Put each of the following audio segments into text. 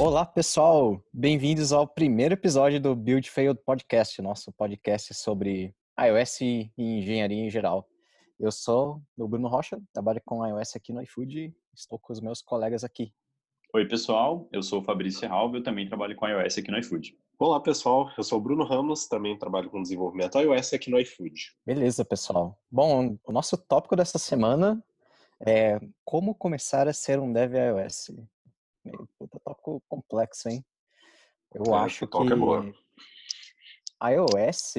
Olá, pessoal! Bem-vindos ao primeiro episódio do Build Failed Podcast, nosso podcast sobre iOS e engenharia em geral. Eu sou o Bruno Rocha, trabalho com iOS aqui no iFood e estou com os meus colegas aqui. Oi, pessoal. Eu sou o Fabrício Serralvo, eu também trabalho com iOS aqui no iFood. Olá, pessoal. Eu sou o Bruno Ramos, também trabalho com desenvolvimento iOS aqui no iFood. Beleza, pessoal. Bom, o nosso tópico dessa semana é como começar a ser um dev iOS. Meio puta tópico complexo, hein? Eu É, acho esse toque é boa. que iOS,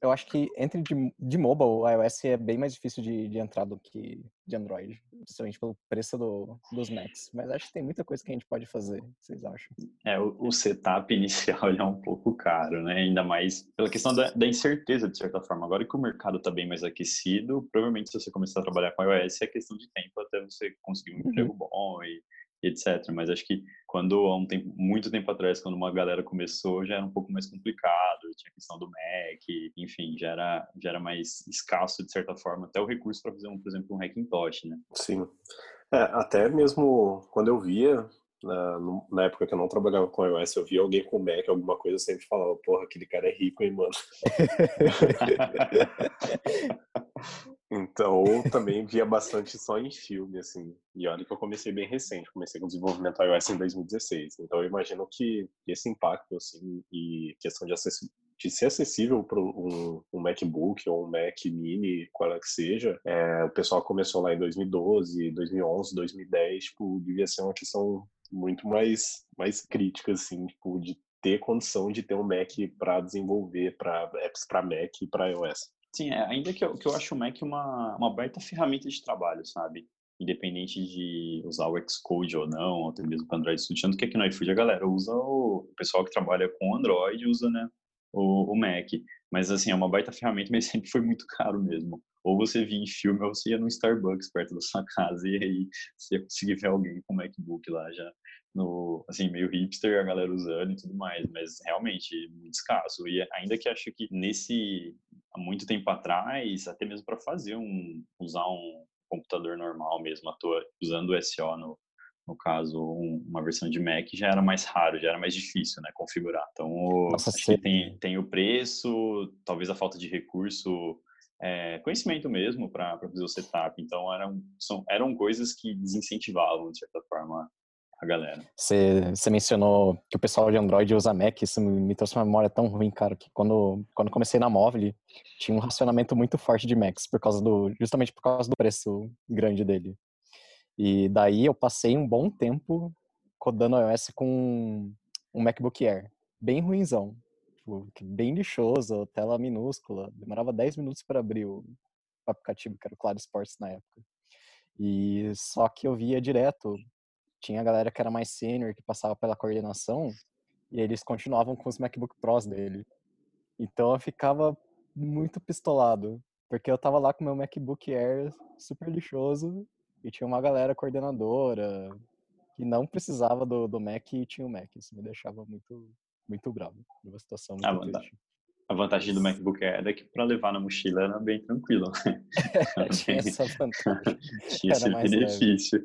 eu acho que entre de, de mobile, iOS é bem mais difícil de, de entrar do que de Android, principalmente pelo preço do, dos Macs. Mas acho que tem muita coisa que a gente pode fazer, vocês acham? É, o, o setup inicial é um pouco caro, né? Ainda mais pela questão da, da incerteza, de certa forma. Agora que o mercado está bem mais aquecido, provavelmente se você começar a trabalhar com iOS, é questão de tempo até você conseguir um Uhum. emprego bom e, e etc. Mas acho que quando, há um tempo, muito tempo atrás, quando uma galera começou, já era um pouco mais complicado, tinha a questão do Mac, enfim, já era, já era mais escasso, de certa forma, até o recurso para fazer, um, por exemplo, um Hackintosh, né? Sim. É, até mesmo quando eu via, na, na época que eu não trabalhava com iOS, eu via alguém com Mac, alguma coisa, eu sempre falava, porra, aquele cara é rico, hein, mano. Então, também via bastante só em filme, assim. E olha que eu comecei bem recente, comecei com desenvolvimento iOS em 2016. Então, eu imagino que esse impacto, assim, e questão de, de ser acessível para um, um MacBook ou um Mac Mini, qual é que seja, é, o pessoal começou lá em 2012, 2011, 2010, tipo, devia ser uma questão muito mais, mais crítica, assim, tipo, de ter condição de ter um Mac para desenvolver para apps para Mac e para iOS. Sim, é, ainda que eu, que eu acho o Mac uma, uma baita ferramenta de trabalho, sabe? Independente de usar o Xcode ou não, ou até mesmo para Android Studio, tanto que aqui no iFood a galera usa o, o pessoal que trabalha com Android usa, né, o, o Mac. Mas assim, é uma baita ferramenta, mas sempre foi muito caro mesmo. Ou você via em filme, ou você ia no Starbucks perto da sua casa, e aí você ia conseguir ver alguém com MacBook lá já no, assim, meio hipster, a galera usando e tudo mais, mas realmente muito escasso. E ainda que acho que nesse, há muito tempo atrás, até mesmo para fazer um, usar um computador normal mesmo, à toa, usando o SO no, no caso, um- uma versão de Mac já era mais raro, já era mais difícil, né, configurar. Então, o- Nossa, acho sim. que tem, tem o preço, talvez a falta de recurso, é, conhecimento mesmo para fazer o setup. Então, eram, são, eram coisas que desincentivavam, de certa forma, a galera. Você, você mencionou que o pessoal de Android usa Mac, isso me, me trouxe uma memória tão ruim, cara, que quando, quando comecei na Móvel, tinha um racionamento muito forte de Macs, por causa do, justamente por causa do preço grande dele. E daí eu passei um bom tempo codando iOS com um MacBook Air, bem ruinzão, tipo, bem lixoso, tela minúscula, demorava 10 minutos para abrir o aplicativo, que era o Claro Sports na época. E só que eu via direto tinha a galera que era mais sênior, que passava pela coordenação, e eles continuavam com os MacBook Pros dele. Então eu ficava muito pistolado, porque eu tava lá com meu MacBook Air super lixoso, e tinha uma galera coordenadora que não precisava do, do Mac e tinha o Mac. Isso me deixava muito, muito bravo. Uma situação muito dá- triste. A vantagem do MacBook Air é que para levar na mochila era bem tranquilo, né? tinha essa vantagem. Tinha Era esse leve. benefício.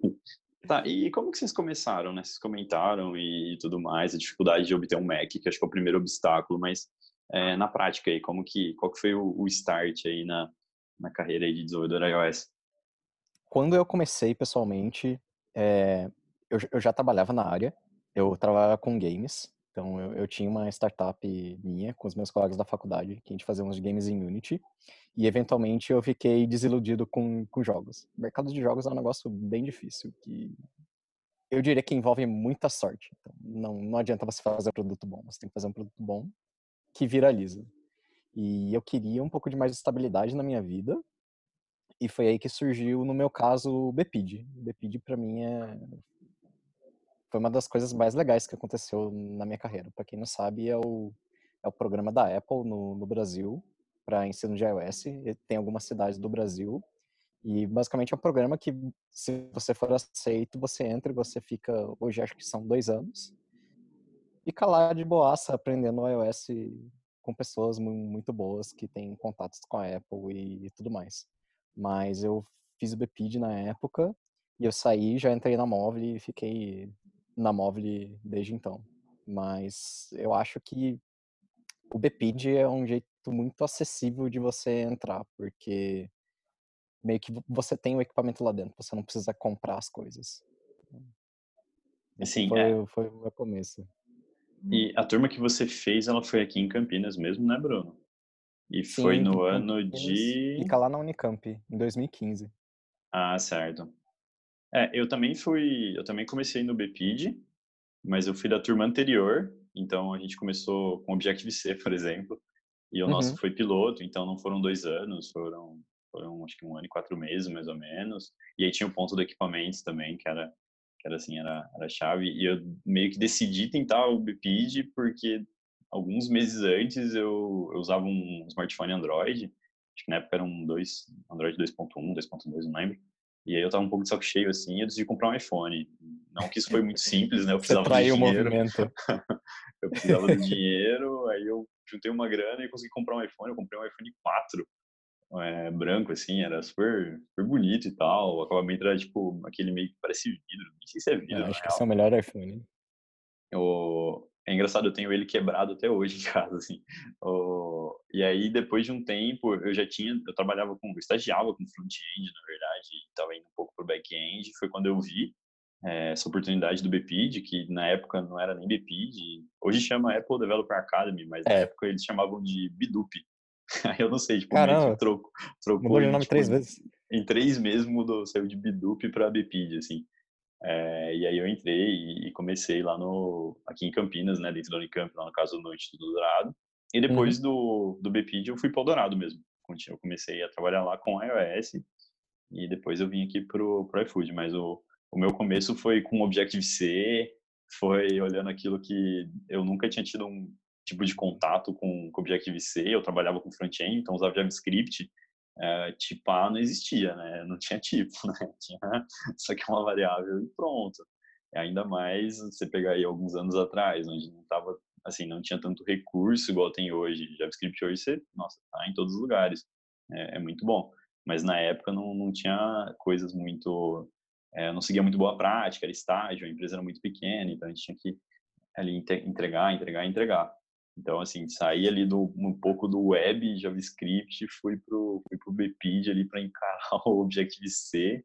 Tá, e como que vocês começaram, né? Vocês comentaram e tudo mais, a dificuldade de obter um Mac, que acho que é o primeiro obstáculo, mas é, na prática aí, como que, qual que foi o, o start aí na, na carreira aí de desenvolvedor iOS? Quando eu comecei pessoalmente, é, eu, eu já trabalhava na área, eu trabalhava com games, então eu, eu tinha uma startup minha com os meus colegas da faculdade, que a gente fazia uns games em Unity, e eventualmente eu fiquei desiludido com, com jogos. O mercado de jogos é um negócio bem difícil, que eu diria que envolve muita sorte. Então não, não adianta você fazer um produto bom, você tem que fazer um produto bom que viraliza. E eu queria um pouco de mais estabilidade na minha vida, e foi aí que surgiu, no meu caso, o Bepid. O Bepid, para mim, é... foi uma das coisas mais legais que aconteceu na minha carreira. Para quem não sabe, é o, é o programa da Apple no, no Brasil para ensino de iOS. Tem algumas cidades do Brasil. E basicamente é um programa que, se você for aceito, você entra e você fica, hoje acho que são dois anos, fica lá de boaça aprendendo iOS com pessoas mu- muito boas que têm contatos com a Apple e, tudo mais. Mas eu fiz o BPID na época e eu saí, já entrei na móvel e fiquei na Móvel desde então. Mas eu acho que o BPID é um jeito muito acessível de você entrar, porque meio que você tem o equipamento lá dentro, você não precisa comprar as coisas. Assim, foi, é. foi o começo. E a turma que você fez, ela foi aqui em Campinas mesmo, né, Bruno? E foi Sim, no em ano de. Fica lá na Unicamp, em 2015. Ah, certo. É, eu também fui, eu também comecei no BPID, mas eu fui da turma anterior, então a gente começou com Objective-C, por exemplo, e o nosso Uhum. foi piloto, então não foram dois anos, foram, foram acho que um ano e quatro meses, mais ou menos, e aí tinha o ponto do equipamentos também, que era, que era assim, era, era a chave, e eu meio que decidi tentar o BPID porque alguns meses antes eu, eu usava um smartphone Android, acho que na época era um dois, Android 2.1, 2.2, não lembro, e aí eu tava um pouco de saco cheio, assim, e eu decidi comprar um iPhone. Não que isso foi muito simples, né? Eu Você precisava traiu de o dinheiro. movimento. Eu precisava do dinheiro, aí eu juntei uma grana e consegui comprar um iPhone. Eu comprei um iPhone 4, é, branco, assim, era super, super bonito e tal. O acabamento era, tipo, aquele meio que parece vidro. Nem sei se é vidro, É, acho que esse é o melhor iPhone. O... É engraçado, eu tenho ele quebrado até hoje em casa, assim. O... E aí, depois de um tempo, eu já tinha, eu trabalhava com, eu estagiava com front-end, na verdade, e estava indo um pouco pro back-end. Foi quando eu vi é, essa oportunidade do BPID, que na época não era nem BPID, hoje chama Apple Developer Academy, mas na É. época eles chamavam de Bidup. Aí eu não sei, tipo, Caramba, trocou, trocou Mudou em, nome tipo, três vezes. em três meses mudou, saiu de Bidup para BPID, assim. É, e aí eu entrei e, e comecei lá no, aqui em Campinas, né, dentro da Unicamp, lá no caso no Instituto do Dourado. E depois do, do BPID eu fui para o Dourado mesmo. Eu comecei a trabalhar lá com iOS e depois eu vim aqui pro, pro iFood, mas o, o meu começo foi com Objective-C, foi olhando aquilo que eu nunca tinha tido um tipo de contato com, com Objective-C, eu trabalhava com front-end, então usava JavaScript, é, tipar não existia, né? Não tinha tipo, né? Tinha só que uma variável e pronto. E ainda mais você pegar aí alguns anos atrás, onde não tava assim, não tinha tanto recurso igual tem hoje. JavaScript hoje você, nossa, tá em todos os lugares. É, é muito bom. Mas na época não, não tinha coisas muito é, não seguia muito boa prática, era estágio, a empresa era muito pequena, então a gente tinha que ali entregar, entregar, entregar. Então, assim, saí ali do, um pouco do web, JavaScript, fui pro, fui pro BPID ali para encarar o Objective-C,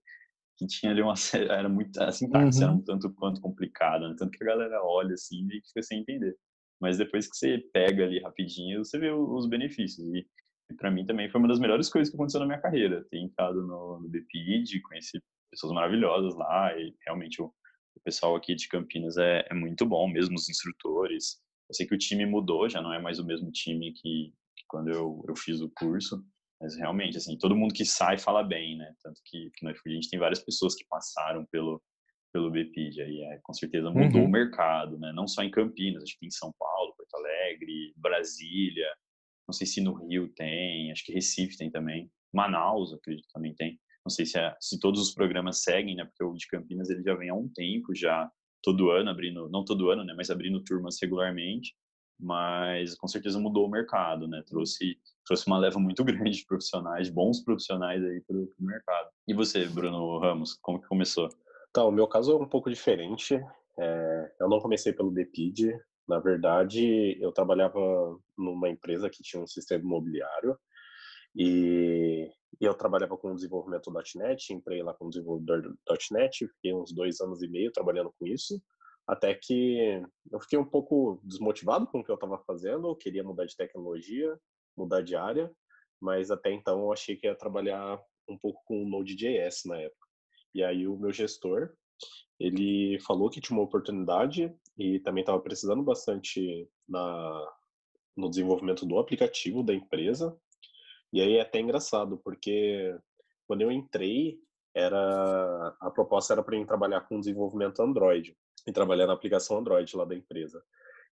que tinha ali uma era muito a sintaxe Uhum. era um tanto quanto complicada, né? tanto que a galera olha assim e fica sem entender. Mas depois que você pega ali rapidinho, você vê os benefícios. E, e para mim também foi uma das melhores coisas que aconteceu na minha carreira, ter entrado no, no BPID, conheci pessoas maravilhosas lá e realmente o, o pessoal aqui de Campinas é, é, muito bom, mesmo os instrutores. Eu sei que o time mudou, já não é mais o mesmo time que, que quando eu, eu fiz o curso, mas realmente, assim, todo mundo que sai fala bem, né? Tanto que, que no iFood a gente tem várias pessoas que passaram pelo, pelo BPID, aí é, com certeza mudou Uhum. o mercado, né? Não só em Campinas, acho que tem em São Paulo, Porto Alegre, Brasília, não sei se no Rio tem, acho que Recife tem também, Manaus, acredito que também tem. Não sei se, é, se todos os programas seguem, né? Porque o de Campinas ele já vem há um tempo já, todo ano abrindo, não todo ano, né? Mas abrindo turmas regularmente. Mas com certeza mudou o mercado, né? Trouxe trouxe uma leva muito grande de profissionais, bons profissionais aí para o mercado. E você, Bruno Ramos, como que começou? Então, o meu caso é um pouco diferente. É, eu não comecei pelo BPID. Na verdade, eu trabalhava numa empresa que tinha um sistema imobiliário e, eu trabalhava com desenvolvimento .NET, entrei lá como desenvolvedor .NET, fiquei uns dois anos e meio trabalhando com isso, até que eu fiquei um pouco desmotivado com o que eu estava fazendo, eu queria mudar de tecnologia, mudar de área, mas até então eu achei que ia trabalhar um pouco com Node.js na época. E aí o meu gestor, ele falou que tinha uma oportunidade e também estava precisando bastante na, no desenvolvimento do aplicativo da empresa. E aí é até engraçado, porque quando eu entrei, era a proposta era para mim trabalhar com desenvolvimento Android e trabalhar na aplicação Android lá da empresa.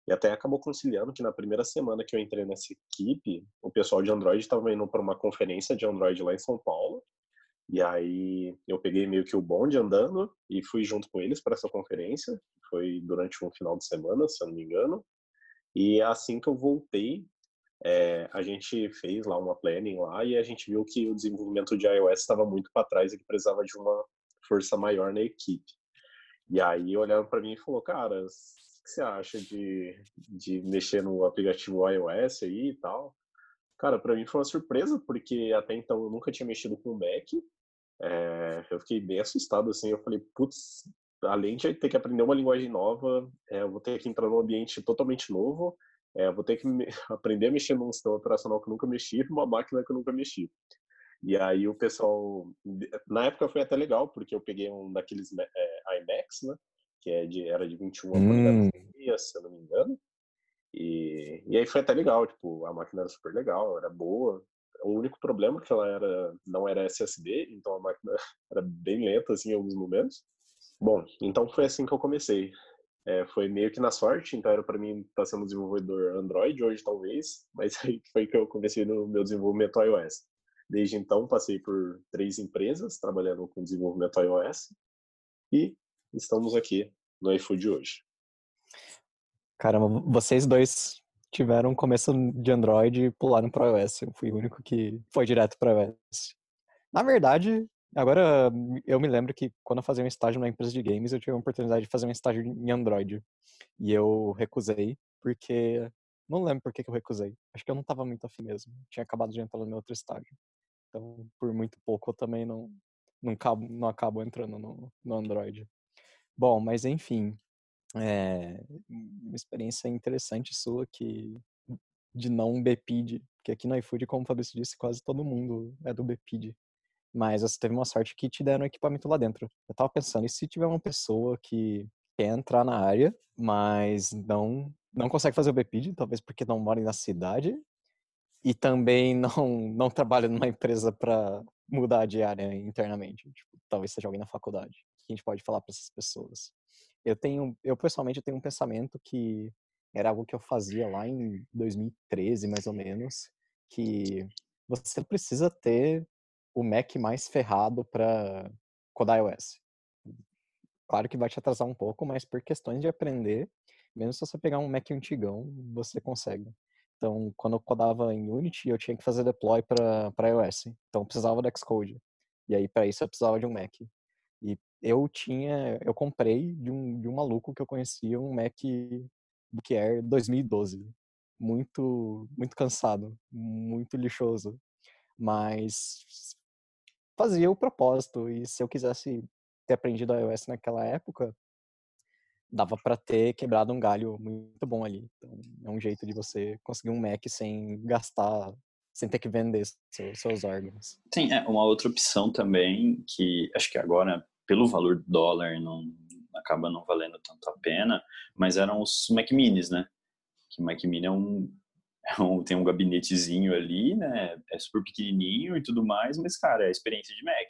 E até acabou conciliando que na primeira semana que eu entrei nessa equipe, o pessoal de Android estava indo para uma conferência de Android lá em São Paulo. E aí eu peguei meio que o bonde andando e fui junto com eles para essa conferência. Foi durante um final de semana, se eu não me engano. E assim que eu voltei, é, a gente fez lá uma planning lá e a gente viu que o desenvolvimento de iOS estava muito para trás e que precisava de uma força maior na equipe. E aí olharam para mim e falou, cara, o que você acha de, de mexer no aplicativo iOS aí e tal? Cara, para mim foi uma surpresa, porque até então eu nunca tinha mexido com o Mac. É, eu fiquei bem assustado, assim, eu falei, putz, além de ter que aprender uma linguagem nova, é, eu vou ter que entrar num ambiente totalmente novo, é, vou ter que me, aprender a mexer num sistema operacional que eu nunca mexi, numa máquina que eu nunca mexi. E aí o pessoal, na época foi até legal, porque eu peguei um daqueles é, IMAX, né, que é de, era de 21 hum. se eu não me engano, e, e aí foi até legal, tipo, a máquina era super legal, era boa, o único problema é que ela era, não era SSD, então a máquina era bem lenta, assim, em alguns momentos. Bom, então foi assim que eu comecei. É, foi meio que na sorte, então era para mim estar tá sendo desenvolvedor Android hoje talvez, mas aí foi que eu comecei no meu desenvolvimento iOS. Desde então passei por três empresas trabalhando com desenvolvimento iOS e estamos aqui no iFood hoje. Caramba, vocês dois tiveram um começo de Android e pularam para iOS. Eu fui o único que foi direto para iOS. Na verdade, Agora, eu me lembro que quando eu fazia um estágio na empresa de games, eu tive a oportunidade de fazer um estágio em Android. E eu recusei, porque. Não lembro por que eu recusei. Acho que eu não estava muito afim mesmo. Tinha acabado de entrar no meu outro estágio. Então, por muito pouco, eu também não, não, acabo, não acabo entrando no, no Android. Bom, mas enfim. É uma experiência interessante sua que de não BPID, porque aqui no iFood, como o Fabrício disse, quase todo mundo é do BPID. Mas você teve uma sorte que te deram equipamento lá dentro. Eu tava pensando, e se tiver uma pessoa que quer entrar na área, mas não não consegue fazer o BPID, talvez porque não mora na cidade, e também não não trabalha numa empresa para mudar de área internamente. Tipo, talvez seja alguém na faculdade. O que a gente pode falar para essas pessoas? Eu tenho, eu pessoalmente tenho um pensamento que era algo que eu fazia lá em 2013, mais ou menos, que você precisa ter o Mac mais ferrado para codar iOS. Claro que vai te atrasar um pouco, mas por questões de aprender, mesmo se você pegar um Mac antigão, você consegue. Então, quando eu codava em Unity, eu tinha que fazer deploy para iOS. Então, eu precisava do Xcode. E aí, para isso, eu precisava de um Mac. E eu tinha, eu comprei de um, de um maluco que eu conhecia um Mac Book Air 2012. Muito, muito cansado, muito lixoso. Mas fazia o propósito. E se eu quisesse ter aprendido iOS naquela época, dava para ter quebrado um galho muito bom ali. Então, é um jeito de você conseguir um Mac sem gastar, sem ter que vender seus, seus órgãos. Sim, é uma outra opção também que acho que agora, pelo valor do dólar, não acaba não valendo tanto a pena, mas eram os Mac Minis, né? Que Mac Mini é um um, tem um gabinetezinho ali, né? É super pequenininho e tudo mais, mas, cara, é a experiência de Mac.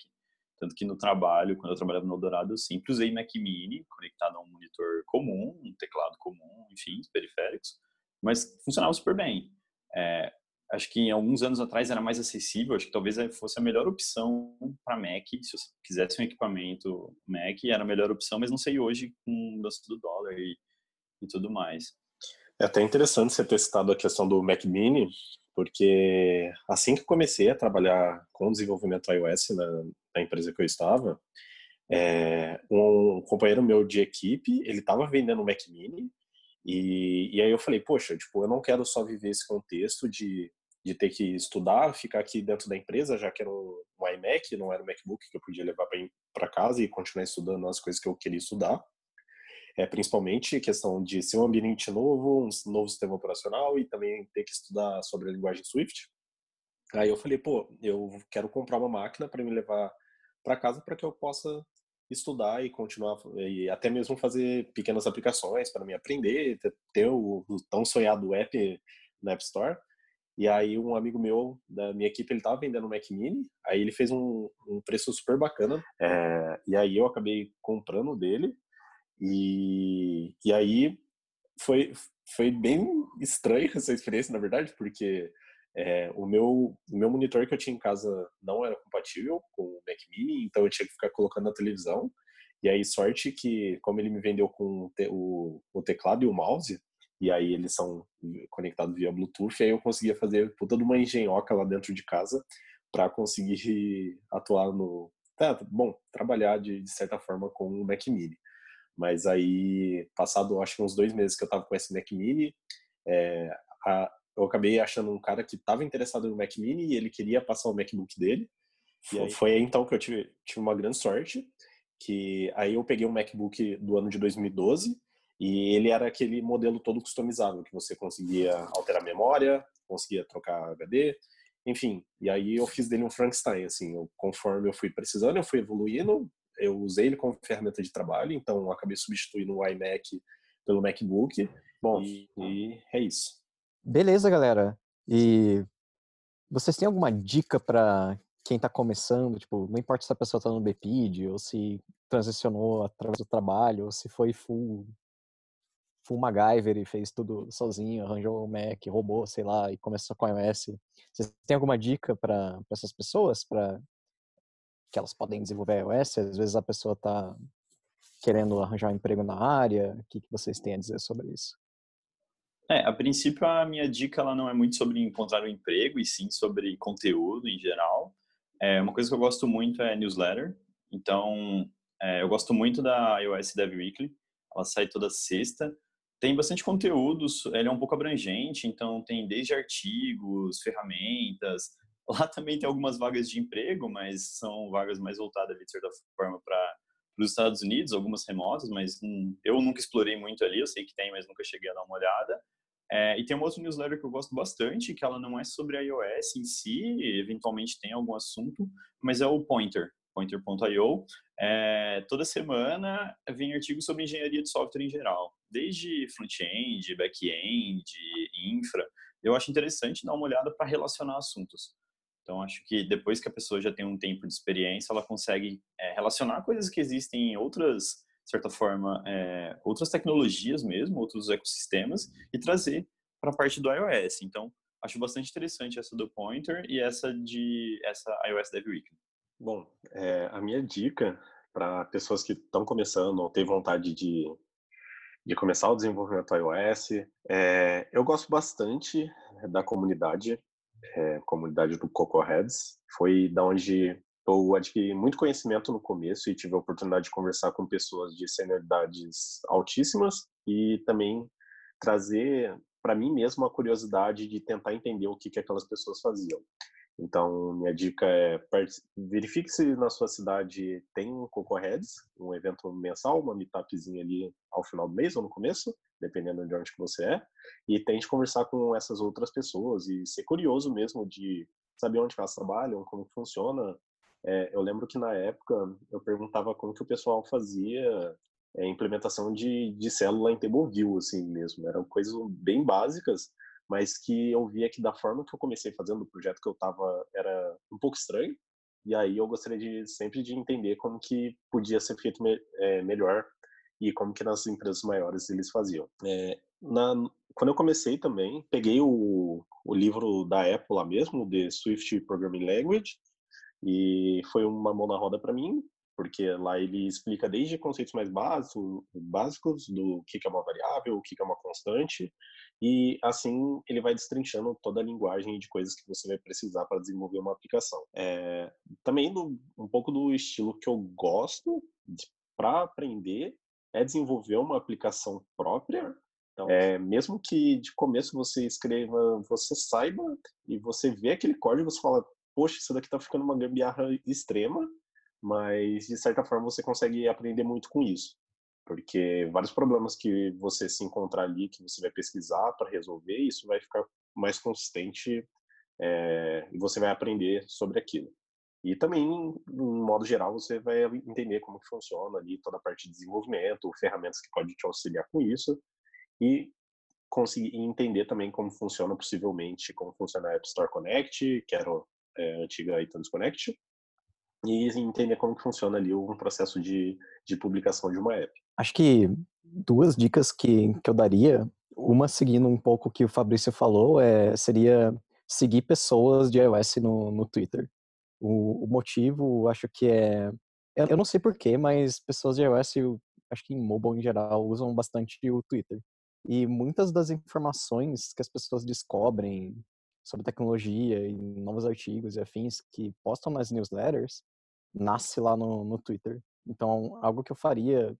Tanto que no trabalho, quando eu trabalhava no Eldorado, eu sempre usei Mac Mini, conectado a um monitor comum, um teclado comum, enfim, os periféricos, mas funcionava super bem. É, acho que alguns anos atrás era mais acessível, acho que talvez fosse a melhor opção para Mac, se você quisesse um equipamento Mac, era a melhor opção, mas não sei hoje com o do dólar e, e tudo mais. É até interessante você ter citado a questão do Mac Mini, porque assim que comecei a trabalhar com desenvolvimento iOS na, na empresa que eu estava, é, um companheiro meu de equipe, ele estava vendendo um Mac Mini, e, e aí eu falei, poxa, tipo, eu não quero só viver esse contexto de, de ter que estudar, ficar aqui dentro da empresa, já que era um, um iMac, não era um MacBook que eu podia levar para casa e continuar estudando as coisas que eu queria estudar é principalmente questão de ser um ambiente novo, um novo sistema operacional e também ter que estudar sobre a linguagem Swift. Aí eu falei, pô, eu quero comprar uma máquina para me levar para casa para que eu possa estudar e continuar e até mesmo fazer pequenas aplicações para me aprender, ter, o, o, tão sonhado app na App Store. E aí um amigo meu da minha equipe ele estava vendendo um Mac Mini, aí ele fez um, um preço super bacana. É, e aí eu acabei comprando dele e, e aí foi, foi bem estranho essa experiência, na verdade, porque é, o, meu, o meu monitor que eu tinha em casa não era compatível com o Mac Mini, então eu tinha que ficar colocando na televisão. E aí, sorte que, como ele me vendeu com o, o teclado e o mouse, e aí eles são conectados via Bluetooth, aí eu conseguia fazer toda uma engenhoca lá dentro de casa para conseguir atuar no. Tá, bom, trabalhar de, de certa forma com o Mac Mini. Mas aí, passado acho que uns dois meses que eu estava com esse Mac Mini, é, a, eu acabei achando um cara que estava interessado no Mac Mini e ele queria passar o MacBook dele. E aí, foi aí então que eu tive, tive uma grande sorte, que aí eu peguei um MacBook do ano de 2012 e ele era aquele modelo todo customizável, que você conseguia alterar a memória, conseguia trocar HD, enfim. E aí eu fiz dele um Frankenstein, assim, eu, conforme eu fui precisando, eu fui evoluindo, eu usei ele como ferramenta de trabalho, então acabei substituindo o iMac pelo MacBook. Bom, e, e é isso. Beleza, galera. E vocês têm alguma dica para quem está começando? Tipo, não importa se a pessoa está no BPID ou se transicionou através do trabalho, ou se foi full full MacGyver e fez tudo sozinho, arranjou o Mac, roubou, sei lá, e começou com iOS. Vocês têm alguma dica para essas pessoas, para que elas podem desenvolver iOS? Às vezes a pessoa está querendo arranjar um emprego na área. O que, que vocês têm a dizer sobre isso? É, a princípio a minha dica ela não é muito sobre encontrar um emprego e sim sobre conteúdo em geral. É, uma coisa que eu gosto muito é newsletter. Então, é, eu gosto muito da iOS Dev Weekly. Ela sai toda sexta. Tem bastante conteúdo, ele é um pouco abrangente, então tem desde artigos, ferramentas. Lá também tem algumas vagas de emprego, mas são vagas mais voltadas, de certa forma, para os Estados Unidos, algumas remotas, mas hum, eu nunca explorei muito ali, eu sei que tem, mas nunca cheguei a dar uma olhada. É, e tem uma outra newsletter que eu gosto bastante, que ela não é sobre iOS em si, eventualmente tem algum assunto, mas é o Pointer, pointer.io. É, toda semana vem artigos sobre engenharia de software em geral, desde front-end, back-end, infra. Eu acho interessante dar uma olhada para relacionar assuntos. Então, acho que depois que a pessoa já tem um tempo de experiência, ela consegue é, relacionar coisas que existem em outras, de certa forma, é, outras tecnologias mesmo, outros ecossistemas, e trazer para a parte do iOS. Então, acho bastante interessante essa do Pointer e essa de essa iOS Dev Week. Bom, é, a minha dica para pessoas que estão começando ou têm vontade de, de começar o desenvolvimento iOS, é, eu gosto bastante da comunidade é, comunidade do Coco Heads. Foi da onde eu adquiri muito conhecimento no começo e tive a oportunidade de conversar com pessoas de senioridades altíssimas e também trazer para mim mesmo a curiosidade de tentar entender o que, que aquelas pessoas faziam. Então, minha dica é verifique se na sua cidade tem um Coco Heads, um evento mensal, uma meetupzinha ali ao final do mês ou no começo, dependendo de onde que você é, e tente conversar com essas outras pessoas e ser curioso mesmo de saber onde elas trabalham, como funciona. É, eu lembro que na época eu perguntava como que o pessoal fazia é, implementação de, de célula em Tableview, assim mesmo. Eram coisas bem básicas, mas que eu via que da forma que eu comecei fazendo o projeto que eu estava era um pouco estranho. E aí eu gostaria de sempre de entender como que podia ser feito me, é, melhor e como que nas empresas maiores eles faziam. É, na, quando eu comecei também, peguei o, o livro da Apple lá mesmo, The Swift Programming Language, e foi uma mão na roda para mim, porque lá ele explica desde conceitos mais básicos, básicos do que é uma variável, o que é uma constante, e assim ele vai destrinchando toda a linguagem de coisas que você vai precisar para desenvolver uma aplicação. É, também do, um pouco do estilo que eu gosto para aprender é desenvolver uma aplicação própria. Então, é, mesmo que de começo você escreva, você saiba e você vê aquele código, você fala, poxa, isso daqui está ficando uma gambiarra extrema, mas de certa forma você consegue aprender muito com isso. Porque vários problemas que você se encontrar ali, que você vai pesquisar para resolver, isso vai ficar mais consistente é, e você vai aprender sobre aquilo. E também, em modo geral, você vai entender como que funciona ali toda a parte de desenvolvimento, ferramentas que podem te auxiliar com isso e conseguir entender também como funciona possivelmente, como funciona a App Store Connect, que era é, a antiga iTunes Connect, e entender como que funciona ali um processo de, de publicação de uma app. Acho que duas dicas que, que eu daria, uma seguindo um pouco o que o Fabrício falou, é, seria seguir pessoas de iOS no, no Twitter. O, o motivo, acho que é... Eu não sei porquê, mas pessoas de iOS, acho que em mobile em geral, usam bastante o Twitter. E muitas das informações que as pessoas descobrem sobre tecnologia e novos artigos e afins que postam nas newsletters nasce lá no, no Twitter. Então, algo que eu faria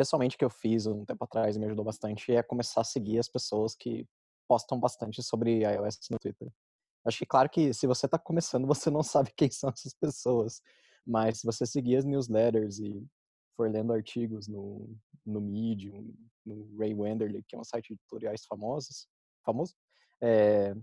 pessoalmente que eu fiz um tempo atrás e me ajudou bastante é começar a seguir as pessoas que postam bastante sobre iOS no Twitter. Acho que claro que se você está começando, você não sabe quem são essas pessoas, mas se você seguir as newsletters e for lendo artigos no, no Medium, no Ray Wenderley, que é um site de tutoriais famosos, famoso, é,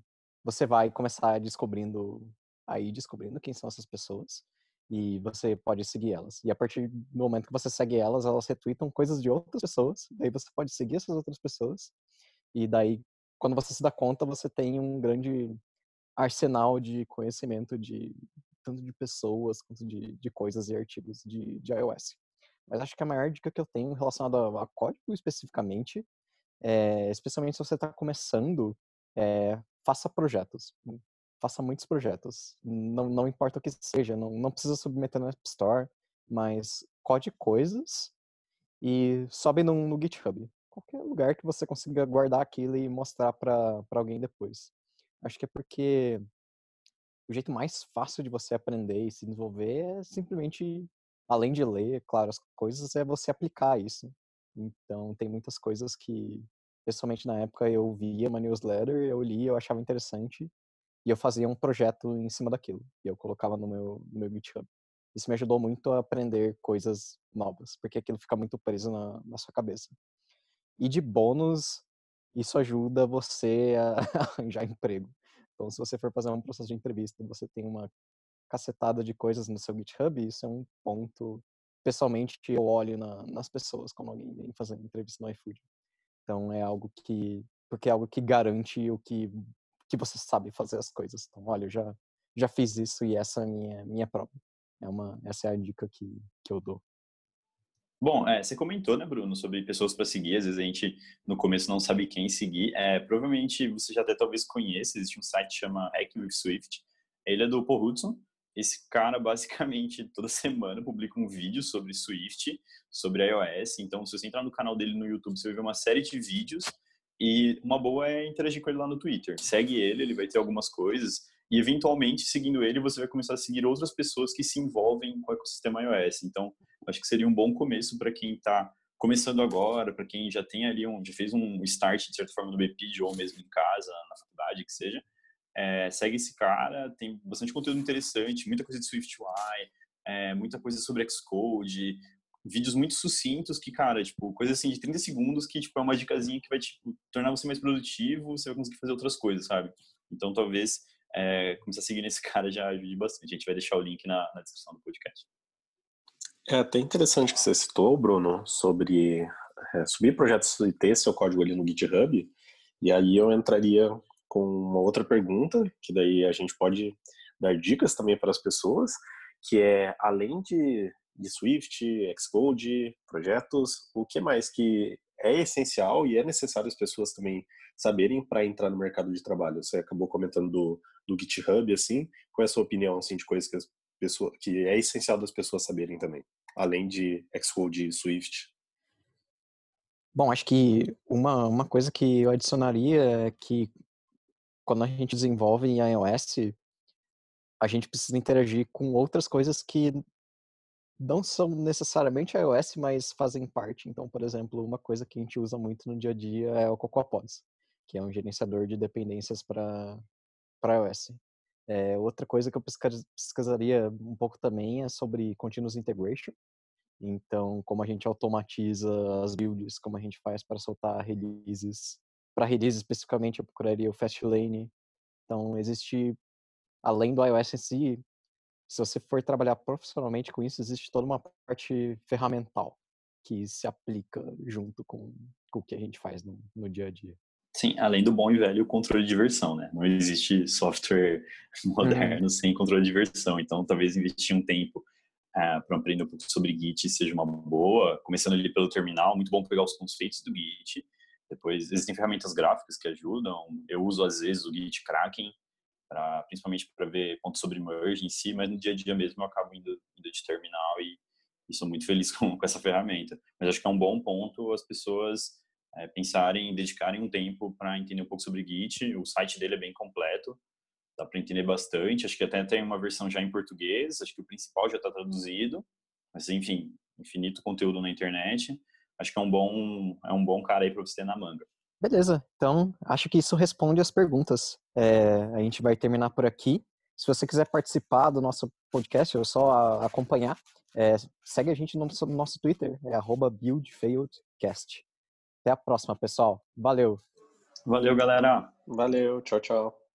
você vai começar descobrindo aí descobrindo quem são essas pessoas e você pode seguir elas. E a partir do momento que você segue elas, elas retweetam coisas de outras pessoas, daí você pode seguir essas outras pessoas e daí quando você se dá conta, você tem um grande arsenal de conhecimento de tanto de pessoas quanto de, de coisas e artigos de, de iOS. Mas acho que a maior dica que eu tenho relacionada a, código especificamente, é, especialmente se você está começando, é, faça projetos. Faça muitos projetos. Não, não importa o que seja, não, não precisa submeter na App Store, mas code coisas e sobe no, no GitHub. Qualquer lugar que você consiga guardar aquilo e mostrar para alguém depois. Acho que é porque o jeito mais fácil de você aprender e se desenvolver é simplesmente, além de ler, claro, as coisas, é você aplicar isso. Então, tem muitas coisas que, pessoalmente na época, eu via uma newsletter, eu li, eu achava interessante, e eu fazia um projeto em cima daquilo. E eu colocava no meu, no meu GitHub. Isso me ajudou muito a aprender coisas novas, porque aquilo fica muito preso na, na sua cabeça. E de bônus, isso ajuda você a arranjar emprego. Então, se você for fazer um processo de entrevista, você tem uma cacetada de coisas no seu GitHub, isso é um ponto, pessoalmente, que eu olho na, nas pessoas quando alguém vem fazer entrevista no iFood. Então, é algo que, porque é algo que garante o que, que você sabe fazer as coisas. Então, olha, eu já, já fiz isso e essa é a minha, minha prova. É uma, essa é a dica que, que eu dou. Bom, é, você comentou, né, Bruno, sobre pessoas para seguir. Às vezes a gente no começo não sabe quem seguir. É, provavelmente você já até talvez conheça. Existe um site que chama Hacking with Swift. Ele é do Paul Hudson. Esse cara basicamente toda semana publica um vídeo sobre Swift, sobre iOS. Então, se você entrar no canal dele no YouTube, você vai ver uma série de vídeos. E uma boa é interagir com ele lá no Twitter. Segue ele, ele vai ter algumas coisas. E eventualmente, seguindo ele, você vai começar a seguir outras pessoas que se envolvem com o ecossistema iOS. Então, acho que seria um bom começo para quem está começando agora, para quem já tem ali um, já fez um start de certa forma no BPID ou mesmo em casa, na faculdade, que seja. É, segue esse cara, tem bastante conteúdo interessante, muita coisa de SwiftUI, é, muita coisa sobre Xcode, vídeos muito sucintos que, cara, tipo, coisa assim de 30 segundos que, tipo, é uma dicasinha que vai, tipo, tornar você mais produtivo, você vai conseguir fazer outras coisas, sabe? Então, talvez é, começar a seguir nesse cara já ajude bastante. A gente vai deixar o link na, na descrição do podcast. É até interessante que você citou, Bruno, sobre é, subir projetos e ter seu código ali no GitHub. E aí eu entraria com uma outra pergunta, que daí a gente pode dar dicas também para as pessoas, que é além de, de Swift, Xcode, projetos, o que mais que é essencial e é necessário as pessoas também saberem para entrar no mercado de trabalho. Você acabou comentando do, do GitHub, assim, qual é a sua opinião assim de coisas que as pessoas que é essencial das pessoas saberem também? além de Xcode e Swift? Bom, acho que uma, uma coisa que eu adicionaria é que quando a gente desenvolve em iOS, a gente precisa interagir com outras coisas que não são necessariamente iOS, mas fazem parte. Então, por exemplo, uma coisa que a gente usa muito no dia a dia é o CocoaPods, que é um gerenciador de dependências para iOS. É, outra coisa que eu pesquisaria um pouco também é sobre Continuous Integration. Então, como a gente automatiza as builds, como a gente faz para soltar releases. Para releases especificamente, eu procuraria o Fastlane. Então, existe, além do iOS em si, se você for trabalhar profissionalmente com isso, existe toda uma parte ferramental que se aplica junto com, com o que a gente faz no, no dia a dia. Sim, além do bom e velho controle de diversão, né? Não existe software moderno uhum. sem controle de diversão. Então, talvez investir um tempo uh, é, para aprender um pouco sobre Git seja uma boa. Começando ali pelo terminal, muito bom pegar os conceitos do Git. Depois, existem ferramentas gráficas que ajudam. Eu uso, às vezes, o Git Kraken, pra, principalmente para ver pontos sobre merge em si, mas no dia a dia mesmo eu acabo indo, indo de terminal e, e sou muito feliz com, com essa ferramenta. Mas acho que é um bom ponto as pessoas é, pensarem, dedicarem um tempo para entender um pouco sobre Git. O site dele é bem completo, dá para entender bastante. Acho que até tem uma versão já em português, acho que o principal já está traduzido, mas enfim, infinito conteúdo na internet. acho que é um bom, é um bom cara aí para você ter na manga. Beleza, então acho que isso responde as perguntas. É, a gente vai terminar por aqui. Se você quiser participar do nosso podcast ou só acompanhar, é, segue a gente no nosso, no nosso Twitter, é buildfailedcast. Até a próxima, pessoal. Valeu! Valeu, galera! Valeu, tchau, tchau.